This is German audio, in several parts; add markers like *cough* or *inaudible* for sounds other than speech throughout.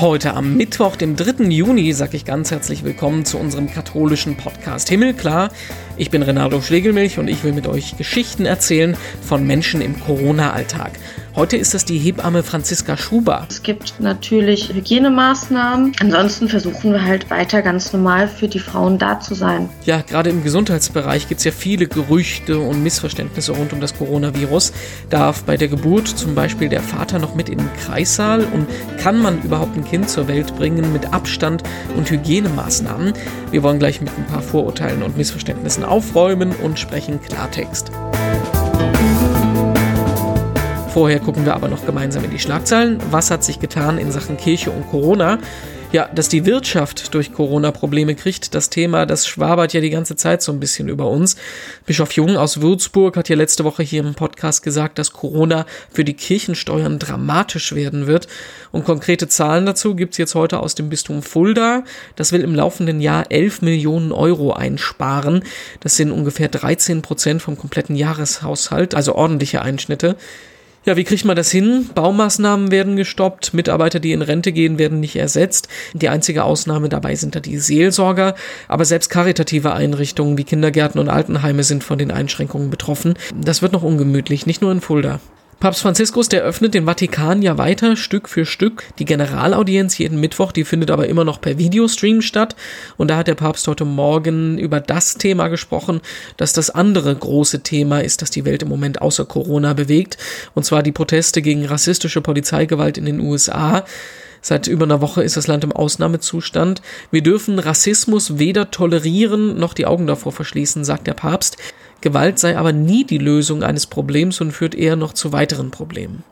Heute am Mittwoch, dem 3. Juni, sage ich ganz herzlich willkommen zu unserem katholischen Podcast Himmelklar. Ich bin Renato Schlegelmilch und ich will mit euch Geschichten erzählen von Menschen im Corona-Alltag. Heute ist das die Hebamme Franziska Schuber. Es gibt natürlich Hygienemaßnahmen. Ansonsten versuchen wir halt weiter ganz normal für die Frauen da zu sein. Ja, gerade im Gesundheitsbereich gibt es ja viele Gerüchte und Missverständnisse rund um das Coronavirus. Darf bei der Geburt zum Beispiel der Vater noch mit in den Kreissaal und kann man überhaupt ein Kind zur Welt bringen mit Abstand und Hygienemaßnahmen? Wir wollen gleich mit ein paar Vorurteilen und Missverständnissen aufräumen und sprechen Klartext. Vorher gucken wir aber noch gemeinsam in die Schlagzeilen. Was hat sich getan in Sachen Kirche und Corona? Ja, dass die Wirtschaft durch Corona Probleme kriegt, das Thema, das schwabert ja die ganze Zeit so ein bisschen über uns. Bischof Jung aus Würzburg hat ja letzte Woche hier im Podcast gesagt, dass Corona für die Kirchensteuern dramatisch werden wird. Und konkrete Zahlen dazu gibt's jetzt heute aus dem Bistum Fulda. Das will im laufenden Jahr 11 Millionen Euro einsparen. Das sind ungefähr 13 Prozent vom kompletten Jahreshaushalt, also ordentliche Einschnitte. Ja, wie kriegt man das hin? Baumaßnahmen werden gestoppt, Mitarbeiter, die in Rente gehen, werden nicht ersetzt. Die einzige Ausnahme dabei sind da die Seelsorger, aber selbst karitative Einrichtungen wie Kindergärten und Altenheime sind von den Einschränkungen betroffen. Das wird noch ungemütlich, nicht nur in Fulda. Papst Franziskus, der öffnet den Vatikan ja weiter, Stück für Stück. Die Generalaudienz jeden Mittwoch, die findet aber immer noch per Videostream statt. Und da hat der Papst heute Morgen über das Thema gesprochen, dass das andere große Thema ist, das die Welt im Moment außer Corona bewegt. Und zwar die Proteste gegen rassistische Polizeigewalt in den USA. Seit über einer Woche ist das Land im Ausnahmezustand. Wir dürfen Rassismus weder tolerieren noch die Augen davor verschließen, sagt der Papst. Gewalt sei aber nie die Lösung eines Problems und führt eher noch zu weiteren Problemen.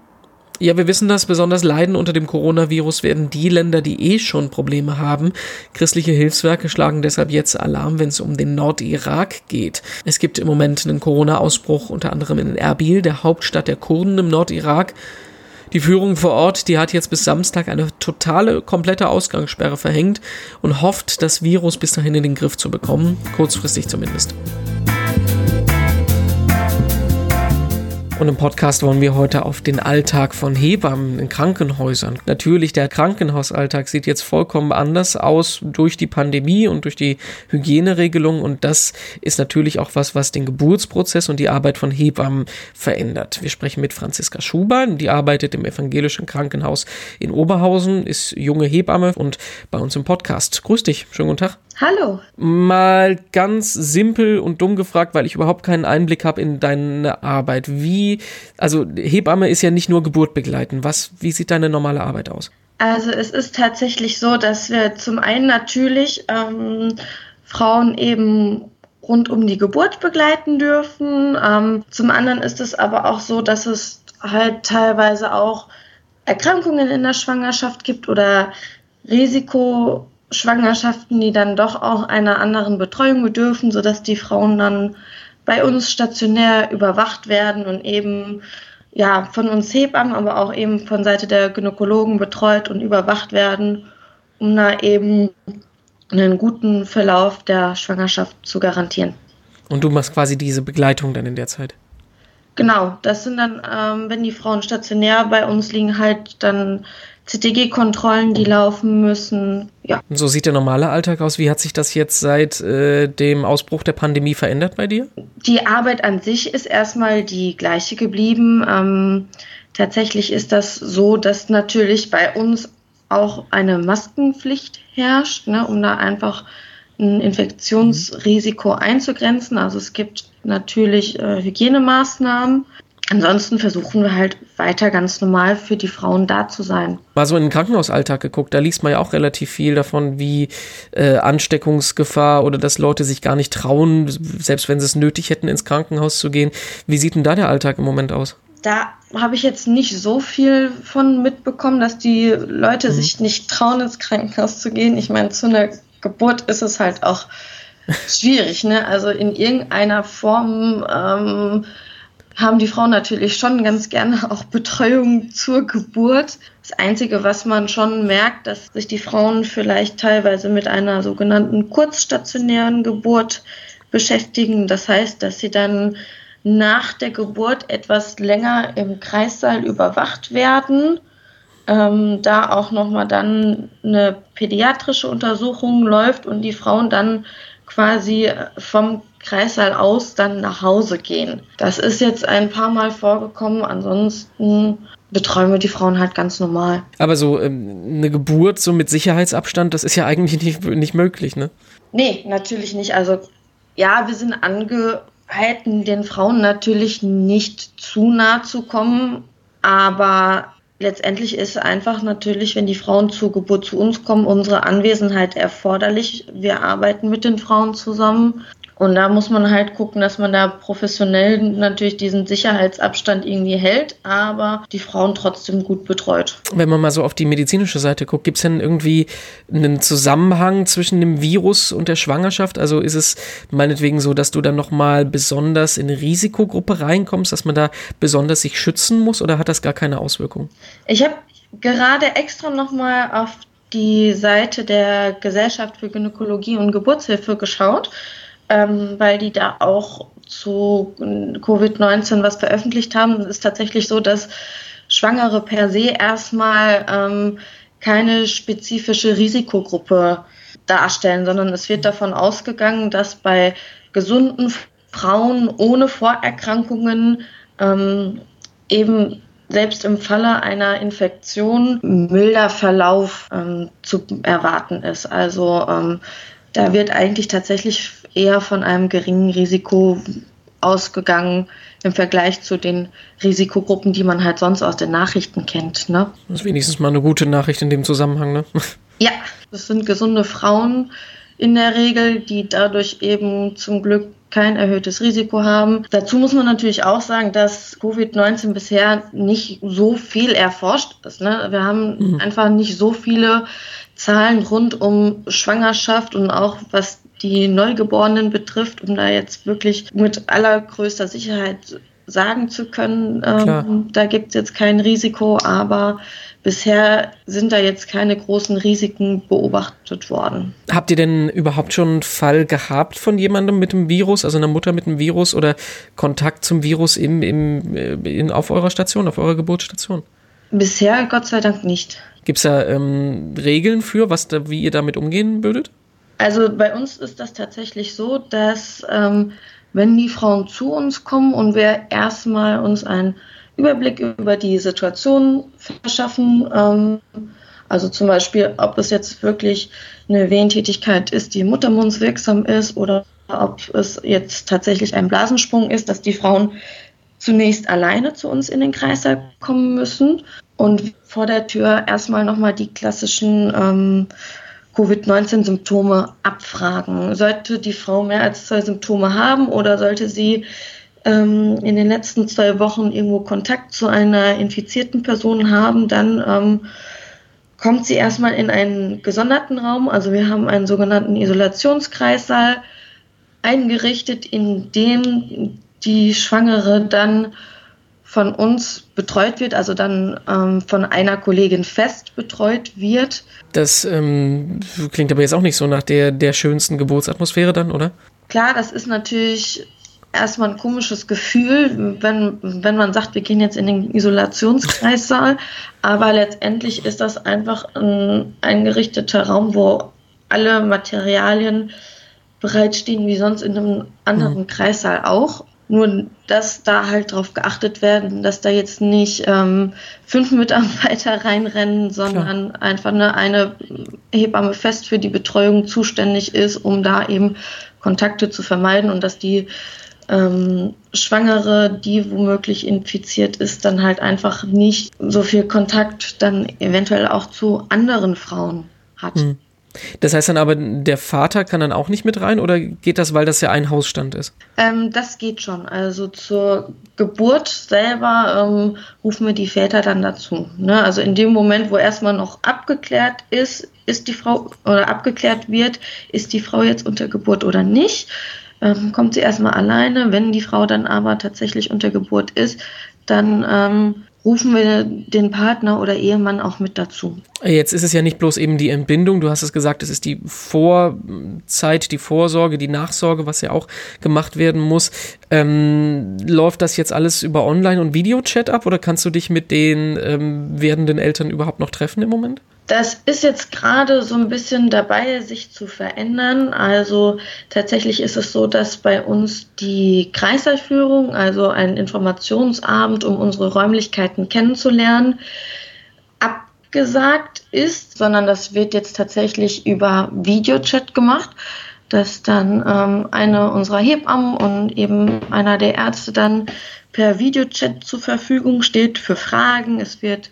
Ja, wir wissen das, besonders leiden unter dem Coronavirus werden die Länder, die eh schon Probleme haben. Christliche Hilfswerke schlagen deshalb jetzt Alarm, wenn es um den Nordirak geht. Es gibt im Moment einen Corona-Ausbruch unter anderem in Erbil, der Hauptstadt der Kurden im Nordirak. Die Führung vor Ort, die hat jetzt bis Samstag eine totale, komplette Ausgangssperre verhängt und hofft, das Virus bis dahin in den Griff zu bekommen, kurzfristig zumindest. Und im Podcast wollen wir heute auf den Alltag von Hebammen in Krankenhäusern. Natürlich, der Krankenhausalltag sieht jetzt vollkommen anders aus durch die Pandemie und durch die Hygieneregelung. Und das ist natürlich auch was, was den Geburtsprozess und die Arbeit von Hebammen verändert. Wir sprechen mit Franziska Schuber, die arbeitet im evangelischen Krankenhaus in Oberhausen, ist junge Hebamme und bei uns im Podcast. Grüß dich, schönen guten Tag. Hallo. Mal ganz simpel und dumm gefragt, weil ich überhaupt keinen Einblick habe in deine Arbeit. Wie, also Hebamme ist ja nicht nur Geburt begleiten. Was, wie sieht deine normale Arbeit aus? Also es ist tatsächlich so, dass wir zum einen natürlich ähm, Frauen eben rund um die Geburt begleiten dürfen. Ähm, zum anderen ist es aber auch so, dass es halt teilweise auch Erkrankungen in der Schwangerschaft gibt oder Risiko Schwangerschaften, die dann doch auch einer anderen Betreuung bedürfen, sodass die Frauen dann bei uns stationär überwacht werden und eben ja von uns Hebammen, aber auch eben von Seite der Gynäkologen betreut und überwacht werden, um da eben einen guten Verlauf der Schwangerschaft zu garantieren. Und du machst quasi diese Begleitung dann in der Zeit? Genau, das sind dann, ähm, wenn die Frauen stationär bei uns liegen, halt dann CTG-Kontrollen, die laufen müssen. Ja. So sieht der normale Alltag aus. Wie hat sich das jetzt seit äh, dem Ausbruch der Pandemie verändert bei dir? Die Arbeit an sich ist erstmal die gleiche geblieben. Ähm, tatsächlich ist das so, dass natürlich bei uns auch eine Maskenpflicht herrscht, ne, um da einfach ein Infektionsrisiko einzugrenzen. Also es gibt natürlich äh, Hygienemaßnahmen. Ansonsten versuchen wir halt weiter ganz normal für die Frauen da zu sein. Mal so in den Krankenhausalltag geguckt, da liest man ja auch relativ viel davon, wie äh, Ansteckungsgefahr oder dass Leute sich gar nicht trauen, selbst wenn sie es nötig hätten, ins Krankenhaus zu gehen. Wie sieht denn da der Alltag im Moment aus? Da habe ich jetzt nicht so viel von mitbekommen, dass die Leute mhm. sich nicht trauen, ins Krankenhaus zu gehen. Ich meine, zu einer Geburt ist es halt auch *laughs* schwierig, ne? Also in irgendeiner Form ähm, haben die Frauen natürlich schon ganz gerne auch Betreuung zur Geburt. Das Einzige, was man schon merkt, dass sich die Frauen vielleicht teilweise mit einer sogenannten kurzstationären Geburt beschäftigen. Das heißt, dass sie dann nach der Geburt etwas länger im Kreissaal überwacht werden ähm, da auch nochmal dann eine pädiatrische Untersuchung läuft und die Frauen dann quasi vom Kreissaal aus dann nach Hause gehen. Das ist jetzt ein paar Mal vorgekommen. Ansonsten betreuen wir die Frauen halt ganz normal. Aber so ähm, eine Geburt so mit Sicherheitsabstand, das ist ja eigentlich *laughs* nicht, nicht möglich, ne? Nee, natürlich nicht. Also ja, wir sind angehalten, den Frauen natürlich nicht zu nah zu kommen, aber letztendlich ist einfach natürlich, wenn die Frauen zur Geburt zu uns kommen, unsere Anwesenheit erforderlich. Wir arbeiten mit den Frauen zusammen und da muss man halt gucken, dass man da professionell natürlich diesen Sicherheitsabstand irgendwie hält, aber die Frauen trotzdem gut betreut. Wenn man mal so auf die medizinische Seite guckt, gibt es denn irgendwie einen Zusammenhang zwischen dem Virus und der Schwangerschaft? Also ist es meinetwegen so, dass du dann nochmal besonders in eine Risikogruppe reinkommst, dass man da besonders sich schützen muss oder hat das gar keine Auswirkung? Ich habe gerade extra nochmal auf die Seite der Gesellschaft für Gynäkologie und Geburtshilfe geschaut ähm, weil die da auch zu Covid-19 was veröffentlicht haben. Es ist tatsächlich so, dass Schwangere per se erstmal ähm, keine spezifische Risikogruppe darstellen, sondern es wird davon ausgegangen, dass bei gesunden Frauen ohne Vorerkrankungen ähm, eben selbst im Falle einer Infektion milder Verlauf ähm, zu erwarten ist. Also ähm, da wird eigentlich tatsächlich eher von einem geringen Risiko ausgegangen im Vergleich zu den Risikogruppen, die man halt sonst aus den Nachrichten kennt. Ne? Das ist wenigstens mal eine gute Nachricht in dem Zusammenhang, ne? *laughs* Ja, das sind gesunde Frauen in der Regel, die dadurch eben zum Glück kein erhöhtes Risiko haben. Dazu muss man natürlich auch sagen, dass Covid-19 bisher nicht so viel erforscht ist. Ne? Wir haben mhm. einfach nicht so viele Zahlen rund um Schwangerschaft und auch was die Neugeborenen betrifft, um da jetzt wirklich mit allergrößter Sicherheit sagen zu können, ähm, da gibt es jetzt kein Risiko, aber bisher sind da jetzt keine großen Risiken beobachtet worden. Habt ihr denn überhaupt schon einen Fall gehabt von jemandem mit dem Virus, also einer Mutter mit dem Virus oder Kontakt zum Virus im, im, äh, in, auf eurer Station, auf eurer Geburtsstation? Bisher Gott sei Dank nicht. Gibt es da ähm, Regeln für, was da, wie ihr damit umgehen würdet? Also bei uns ist das tatsächlich so, dass ähm, wenn die Frauen zu uns kommen und wir erstmal uns einen Überblick über die Situation verschaffen, ähm, also zum Beispiel, ob es jetzt wirklich eine Wehentätigkeit ist, die muttermundswirksam ist oder ob es jetzt tatsächlich ein Blasensprung ist, dass die Frauen zunächst alleine zu uns in den Kreißsaal kommen müssen und vor der Tür erstmal nochmal die klassischen ähm, Covid-19-Symptome abfragen. Sollte die Frau mehr als zwei Symptome haben oder sollte sie ähm, in den letzten zwei Wochen irgendwo Kontakt zu einer infizierten Person haben, dann ähm, kommt sie erstmal in einen gesonderten Raum. Also wir haben einen sogenannten Isolationskreissaal eingerichtet, in dem die Schwangere dann von uns betreut wird, also dann ähm, von einer Kollegin fest betreut wird. Das ähm, klingt aber jetzt auch nicht so nach der, der schönsten Geburtsatmosphäre dann, oder? Klar, das ist natürlich erstmal ein komisches Gefühl, wenn, wenn man sagt, wir gehen jetzt in den Isolationskreissaal, aber letztendlich ist das einfach ein eingerichteter Raum, wo alle Materialien bereitstehen, wie sonst in einem anderen mhm. Kreissaal auch. Nur, dass da halt drauf geachtet werden, dass da jetzt nicht ähm, fünf *laughs* Mitarbeiter reinrennen, sondern Klar. einfach eine, eine Hebamme fest für die Betreuung zuständig ist, um da eben Kontakte zu vermeiden und dass die ähm, Schwangere, die womöglich infiziert ist, dann halt einfach nicht so viel Kontakt dann eventuell auch zu anderen Frauen hat. Hm. Das heißt dann aber, der Vater kann dann auch nicht mit rein oder geht das, weil das ja ein Hausstand ist? Ähm, das geht schon. Also zur Geburt selber ähm, rufen wir die Väter dann dazu. Ne? Also in dem Moment, wo erstmal noch abgeklärt ist, ist die Frau oder abgeklärt wird, ist die Frau jetzt unter Geburt oder nicht, ähm, kommt sie erstmal alleine. Wenn die Frau dann aber tatsächlich unter Geburt ist, dann ähm, rufen wir den Partner oder Ehemann auch mit dazu. Jetzt ist es ja nicht bloß eben die Entbindung, du hast es gesagt, es ist die Vorzeit, die Vorsorge, die Nachsorge, was ja auch gemacht werden muss. Ähm, läuft das jetzt alles über Online- und Videochat ab oder kannst du dich mit den ähm, werdenden Eltern überhaupt noch treffen im Moment? Das ist jetzt gerade so ein bisschen dabei, sich zu verändern. Also tatsächlich ist es so, dass bei uns die Kreiserführung, also ein Informationsabend, um unsere Räumlichkeiten kennenzulernen, abgesagt ist, sondern das wird jetzt tatsächlich über Videochat gemacht, dass dann ähm, eine unserer Hebammen und eben einer der Ärzte dann per Videochat zur Verfügung steht für Fragen. Es wird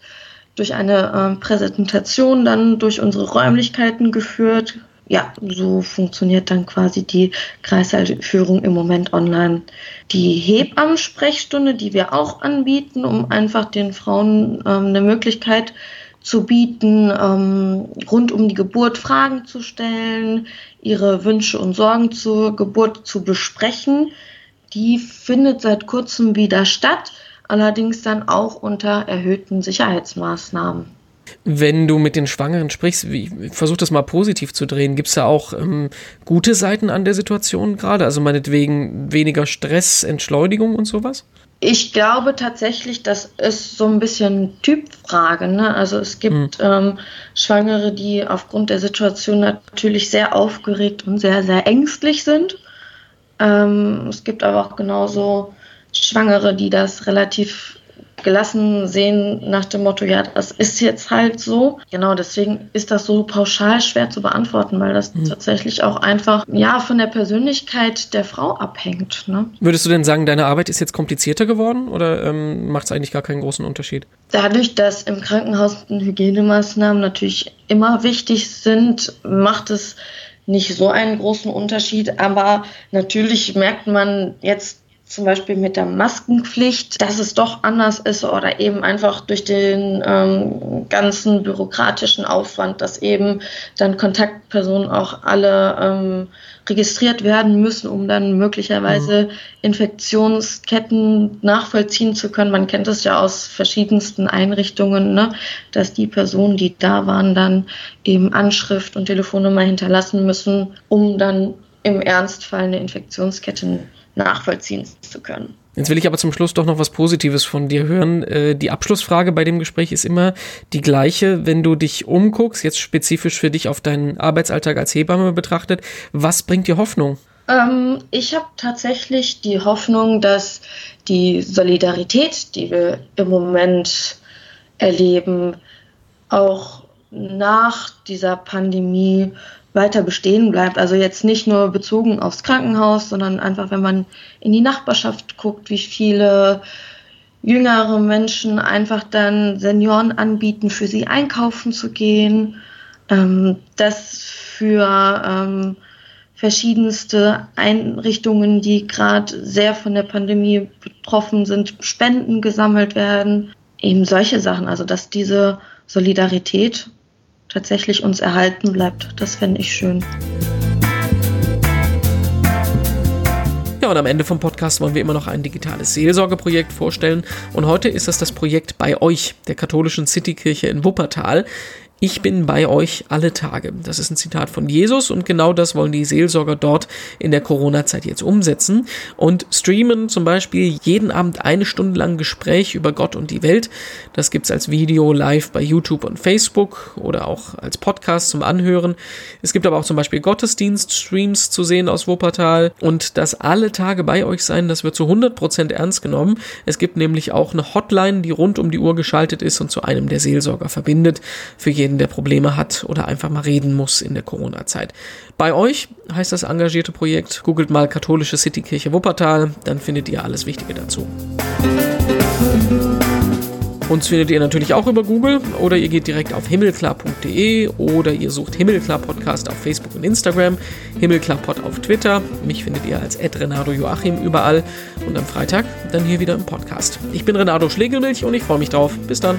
durch eine äh, Präsentation dann durch unsere Räumlichkeiten geführt. Ja, so funktioniert dann quasi die Kreißsaalführung im Moment online. Die Hebammensprechstunde, die wir auch anbieten, um einfach den Frauen ähm, eine Möglichkeit zu bieten, ähm, rund um die Geburt Fragen zu stellen, ihre Wünsche und Sorgen zur Geburt zu besprechen. Die findet seit kurzem wieder statt allerdings dann auch unter erhöhten Sicherheitsmaßnahmen. Wenn du mit den Schwangeren sprichst, wie, versuch das mal positiv zu drehen. Gibt es da auch ähm, gute Seiten an der Situation gerade? Also meinetwegen weniger Stress, Entschleunigung und sowas? Ich glaube tatsächlich, das ist so ein bisschen Typfrage. Ne? Also es gibt hm. ähm, Schwangere, die aufgrund der Situation natürlich sehr aufgeregt und sehr, sehr ängstlich sind. Ähm, es gibt aber auch genauso Schwangere, die das relativ gelassen sehen nach dem Motto, ja, das ist jetzt halt so. Genau, deswegen ist das so pauschal schwer zu beantworten, weil das mhm. tatsächlich auch einfach, ja, von der Persönlichkeit der Frau abhängt. Ne? Würdest du denn sagen, deine Arbeit ist jetzt komplizierter geworden oder ähm, macht es eigentlich gar keinen großen Unterschied? Dadurch, dass im Krankenhaus Hygienemaßnahmen natürlich immer wichtig sind, macht es nicht so einen großen Unterschied, aber natürlich merkt man jetzt zum Beispiel mit der Maskenpflicht, dass es doch anders ist oder eben einfach durch den ähm, ganzen bürokratischen Aufwand, dass eben dann Kontaktpersonen auch alle ähm, registriert werden müssen, um dann möglicherweise mhm. Infektionsketten nachvollziehen zu können. Man kennt es ja aus verschiedensten Einrichtungen, ne, dass die Personen, die da waren, dann eben Anschrift und Telefonnummer hinterlassen müssen, um dann im Ernstfall eine Infektionskette nachvollziehen zu können. Jetzt will ich aber zum Schluss doch noch was Positives von dir hören. Äh, die Abschlussfrage bei dem Gespräch ist immer die gleiche, wenn du dich umguckst, jetzt spezifisch für dich auf deinen Arbeitsalltag als Hebamme betrachtet. Was bringt dir Hoffnung? Ähm, ich habe tatsächlich die Hoffnung, dass die Solidarität, die wir im Moment erleben, auch nach dieser Pandemie weiter bestehen bleibt. Also jetzt nicht nur bezogen aufs Krankenhaus, sondern einfach, wenn man in die Nachbarschaft guckt, wie viele jüngere Menschen einfach dann Senioren anbieten, für sie einkaufen zu gehen, ähm, dass für ähm, verschiedenste Einrichtungen, die gerade sehr von der Pandemie betroffen sind, Spenden gesammelt werden. Eben solche Sachen, also dass diese Solidarität tatsächlich uns erhalten bleibt. Das fände ich schön. Ja, und am Ende vom Podcast wollen wir immer noch ein digitales Seelsorgeprojekt vorstellen. Und heute ist das das Projekt bei euch, der katholischen Citykirche in Wuppertal. Ich bin bei euch alle Tage. Das ist ein Zitat von Jesus und genau das wollen die Seelsorger dort in der Corona-Zeit jetzt umsetzen und streamen zum Beispiel jeden Abend eine Stunde lang Gespräch über Gott und die Welt. Das gibt's als Video live bei YouTube und Facebook oder auch als Podcast zum Anhören. Es gibt aber auch zum Beispiel Gottesdienst-Streams zu sehen aus Wuppertal und das alle Tage bei euch sein, das wird zu 100% ernst genommen. Es gibt nämlich auch eine Hotline, die rund um die Uhr geschaltet ist und zu einem der Seelsorger verbindet. Für jeden jeden, der Probleme hat oder einfach mal reden muss in der Corona-Zeit. Bei euch heißt das engagierte Projekt, googelt mal katholische Citykirche Wuppertal, dann findet ihr alles Wichtige dazu. Uns findet ihr natürlich auch über Google oder ihr geht direkt auf himmelklar.de oder ihr sucht Himmelklar Podcast auf Facebook und Instagram, Himmelklar Pod auf Twitter. Mich findet ihr als Renato Joachim überall und am Freitag dann hier wieder im Podcast. Ich bin Renato Schlegelmilch und ich freue mich drauf. Bis dann.